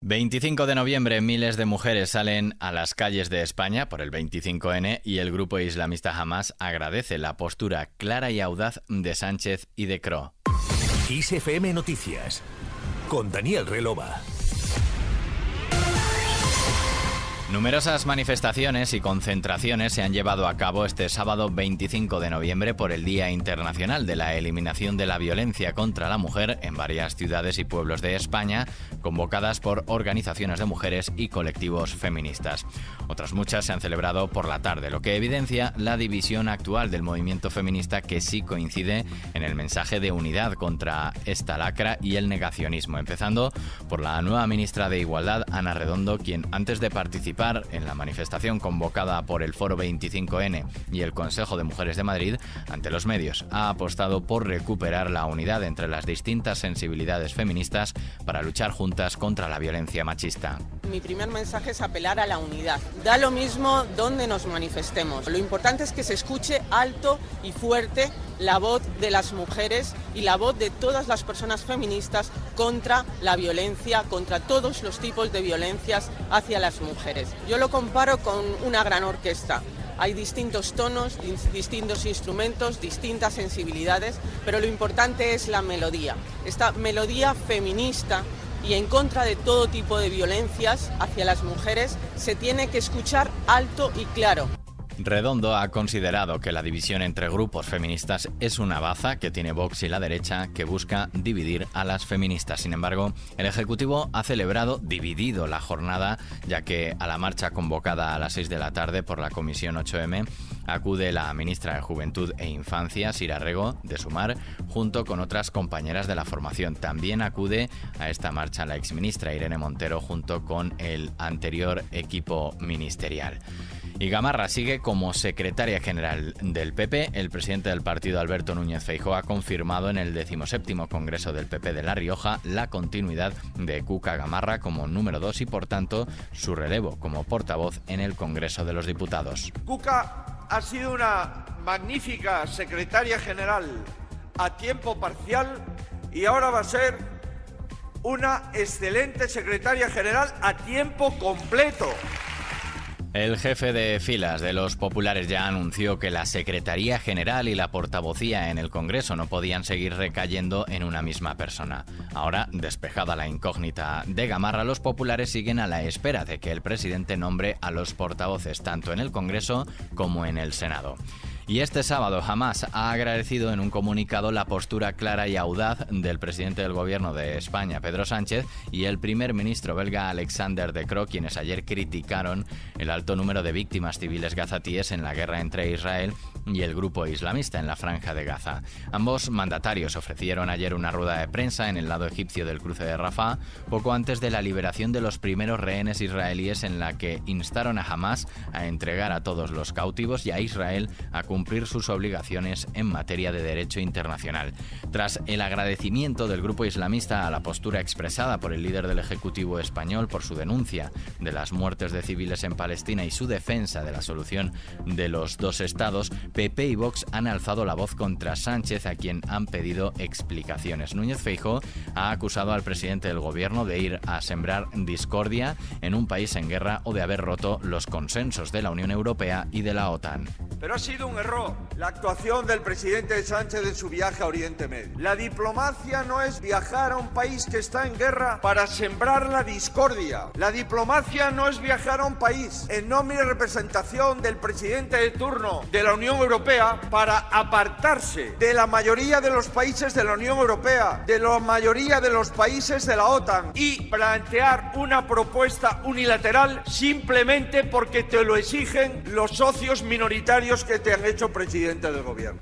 25 de noviembre, miles de mujeres salen a las calles de España por el 25N y el grupo islamista Hamas agradece la postura clara y audaz de Sánchez y de Cro. Noticias con Daniel Relova. Numerosas manifestaciones y concentraciones se han llevado a cabo este sábado 25 de noviembre por el Día Internacional de la Eliminación de la Violencia contra la Mujer en varias ciudades y pueblos de España, convocadas por organizaciones de mujeres y colectivos feministas. Otras muchas se han celebrado por la tarde, lo que evidencia la división actual del movimiento feminista que sí coincide en el mensaje de unidad contra esta lacra y el negacionismo, empezando por la nueva ministra de Igualdad, Ana Redondo, quien antes de participar en la manifestación convocada por el Foro 25N y el Consejo de Mujeres de Madrid ante los medios. Ha apostado por recuperar la unidad entre las distintas sensibilidades feministas para luchar juntas contra la violencia machista. Mi primer mensaje es apelar a la unidad. Da lo mismo donde nos manifestemos. Lo importante es que se escuche alto y fuerte la voz de las mujeres y la voz de todas las personas feministas contra la violencia, contra todos los tipos de violencias hacia las mujeres. Yo lo comparo con una gran orquesta. Hay distintos tonos, distintos instrumentos, distintas sensibilidades, pero lo importante es la melodía. Esta melodía feminista y en contra de todo tipo de violencias hacia las mujeres se tiene que escuchar alto y claro. Redondo ha considerado que la división entre grupos feministas es una baza que tiene Vox y la derecha que busca dividir a las feministas. Sin embargo, el Ejecutivo ha celebrado dividido la jornada, ya que a la marcha convocada a las 6 de la tarde por la Comisión 8M acude la ministra de Juventud e Infancia, Sira Rego, de Sumar, junto con otras compañeras de la formación. También acude a esta marcha la exministra Irene Montero junto con el anterior equipo ministerial. Y Gamarra sigue como secretaria general del PP. El presidente del partido, Alberto Núñez Feijóo, ha confirmado en el 17 Congreso del PP de La Rioja la continuidad de Cuca Gamarra como número 2 y, por tanto, su relevo como portavoz en el Congreso de los Diputados. Cuca ha sido una magnífica secretaria general a tiempo parcial y ahora va a ser una excelente secretaria general a tiempo completo. El jefe de filas de los populares ya anunció que la Secretaría General y la portavocía en el Congreso no podían seguir recayendo en una misma persona. Ahora, despejada la incógnita de Gamarra, los populares siguen a la espera de que el presidente nombre a los portavoces tanto en el Congreso como en el Senado. Y este sábado Hamas ha agradecido en un comunicado la postura clara y audaz del presidente del gobierno de España, Pedro Sánchez, y el primer ministro belga Alexander De Croo, quienes ayer criticaron el alto número de víctimas civiles gazatíes en la guerra entre Israel y el grupo islamista en la franja de Gaza. Ambos mandatarios ofrecieron ayer una rueda de prensa en el lado egipcio del cruce de Rafah, poco antes de la liberación de los primeros rehenes israelíes en la que instaron a Hamas a entregar a todos los cautivos y a Israel a cumplir sus obligaciones en materia de derecho internacional. Tras el agradecimiento del grupo islamista a la postura expresada por el líder del Ejecutivo español por su denuncia de las muertes de civiles en Palestina y su defensa de la solución de los dos estados, PP y Vox han alzado la voz contra Sánchez, a quien han pedido explicaciones. Núñez Feijóo ha acusado al presidente del gobierno de ir a sembrar discordia en un país en guerra o de haber roto los consensos de la Unión Europea y de la OTAN. Pero ha sido un error la actuación del presidente Sánchez en su viaje a Oriente Medio. La diplomacia no es viajar a un país que está en guerra para sembrar la discordia. La diplomacia no es viajar a un país en nombre y representación del presidente de turno de la Unión Europea para apartarse de la mayoría de los países de la Unión Europea, de la mayoría de los países de la OTAN y plantear una propuesta unilateral simplemente porque te lo exigen los socios minoritarios que te han hecho presidente del gobierno.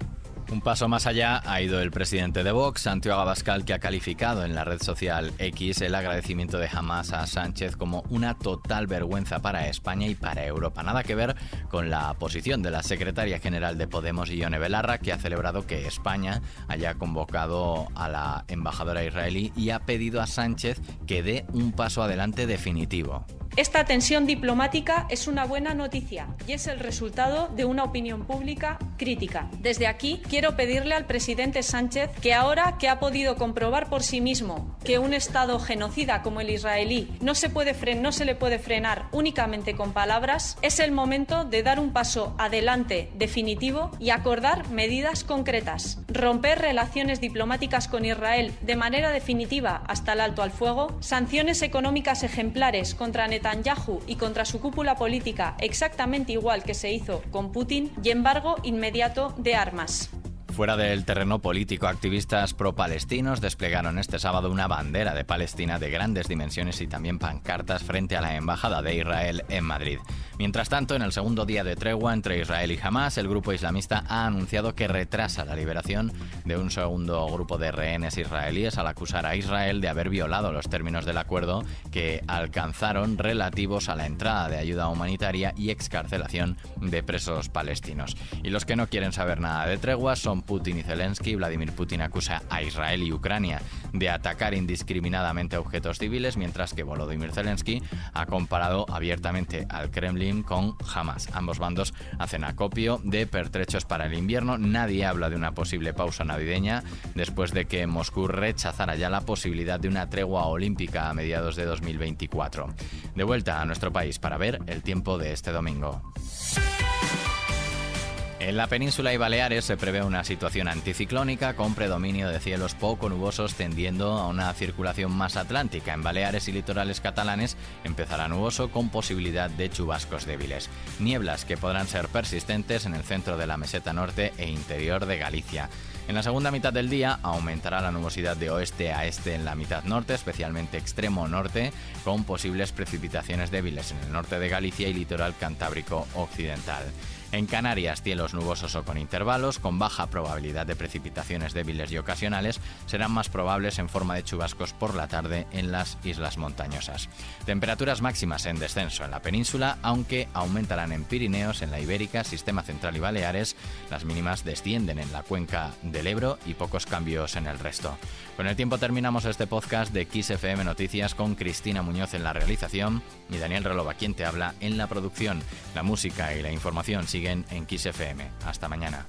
Un paso más allá ha ido el presidente de Vox, Santiago Abascal, que ha calificado en la red social X el agradecimiento de Hamas a Sánchez como una total vergüenza para España y para Europa. Nada que ver con la posición de la secretaria general de Podemos, Ione Belarra, que ha celebrado que España haya convocado a la embajadora israelí y ha pedido a Sánchez que dé un paso adelante definitivo. Esta tensión diplomática es una buena noticia y es el resultado de una opinión pública crítica. Desde aquí quiero pedirle al presidente Sánchez que ahora que ha podido comprobar por sí mismo que un Estado genocida como el israelí no se, puede no se le puede frenar únicamente con palabras, es el momento de dar un paso adelante definitivo y acordar medidas concretas. Romper relaciones diplomáticas con Israel de manera definitiva hasta el alto al fuego, sanciones económicas ejemplares contra Netanyahu y contra su cúpula política exactamente igual que se hizo con Putin y embargo inmediato de armas. Fuera del terreno político, activistas pro-palestinos desplegaron este sábado una bandera de Palestina de grandes dimensiones y también pancartas frente a la Embajada de Israel en Madrid. Mientras tanto, en el segundo día de tregua entre Israel y Hamas, el grupo islamista ha anunciado que retrasa la liberación de un segundo grupo de rehenes israelíes al acusar a Israel de haber violado los términos del acuerdo que alcanzaron relativos a la entrada de ayuda humanitaria y excarcelación de presos palestinos. Y los que no quieren saber nada de tregua son Putin y Zelensky, Vladimir Putin acusa a Israel y Ucrania de atacar indiscriminadamente objetos civiles, mientras que Volodymyr Zelensky ha comparado abiertamente al Kremlin con Hamas. Ambos bandos hacen acopio de pertrechos para el invierno. Nadie habla de una posible pausa navideña después de que Moscú rechazara ya la posibilidad de una tregua olímpica a mediados de 2024. De vuelta a nuestro país para ver el tiempo de este domingo. En la península y Baleares se prevé una situación anticiclónica con predominio de cielos poco nubosos tendiendo a una circulación más atlántica. En Baleares y litorales catalanes empezará nuboso con posibilidad de chubascos débiles. Nieblas que podrán ser persistentes en el centro de la meseta norte e interior de Galicia. En la segunda mitad del día aumentará la nubosidad de oeste a este en la mitad norte, especialmente extremo norte, con posibles precipitaciones débiles en el norte de Galicia y litoral cantábrico occidental. En Canarias, cielos nubosos o con intervalos, con baja probabilidad de precipitaciones débiles y ocasionales, serán más probables en forma de chubascos por la tarde en las islas montañosas. Temperaturas máximas en descenso en la península, aunque aumentarán en Pirineos, en la Ibérica, Sistema Central y Baleares. Las mínimas descienden en la cuenca del Ebro y pocos cambios en el resto. Con el tiempo terminamos este podcast de XFM Noticias con Cristina Muñoz en la realización y Daniel Relova quien te habla en la producción. La música y la información siguen en XFM. Hasta mañana.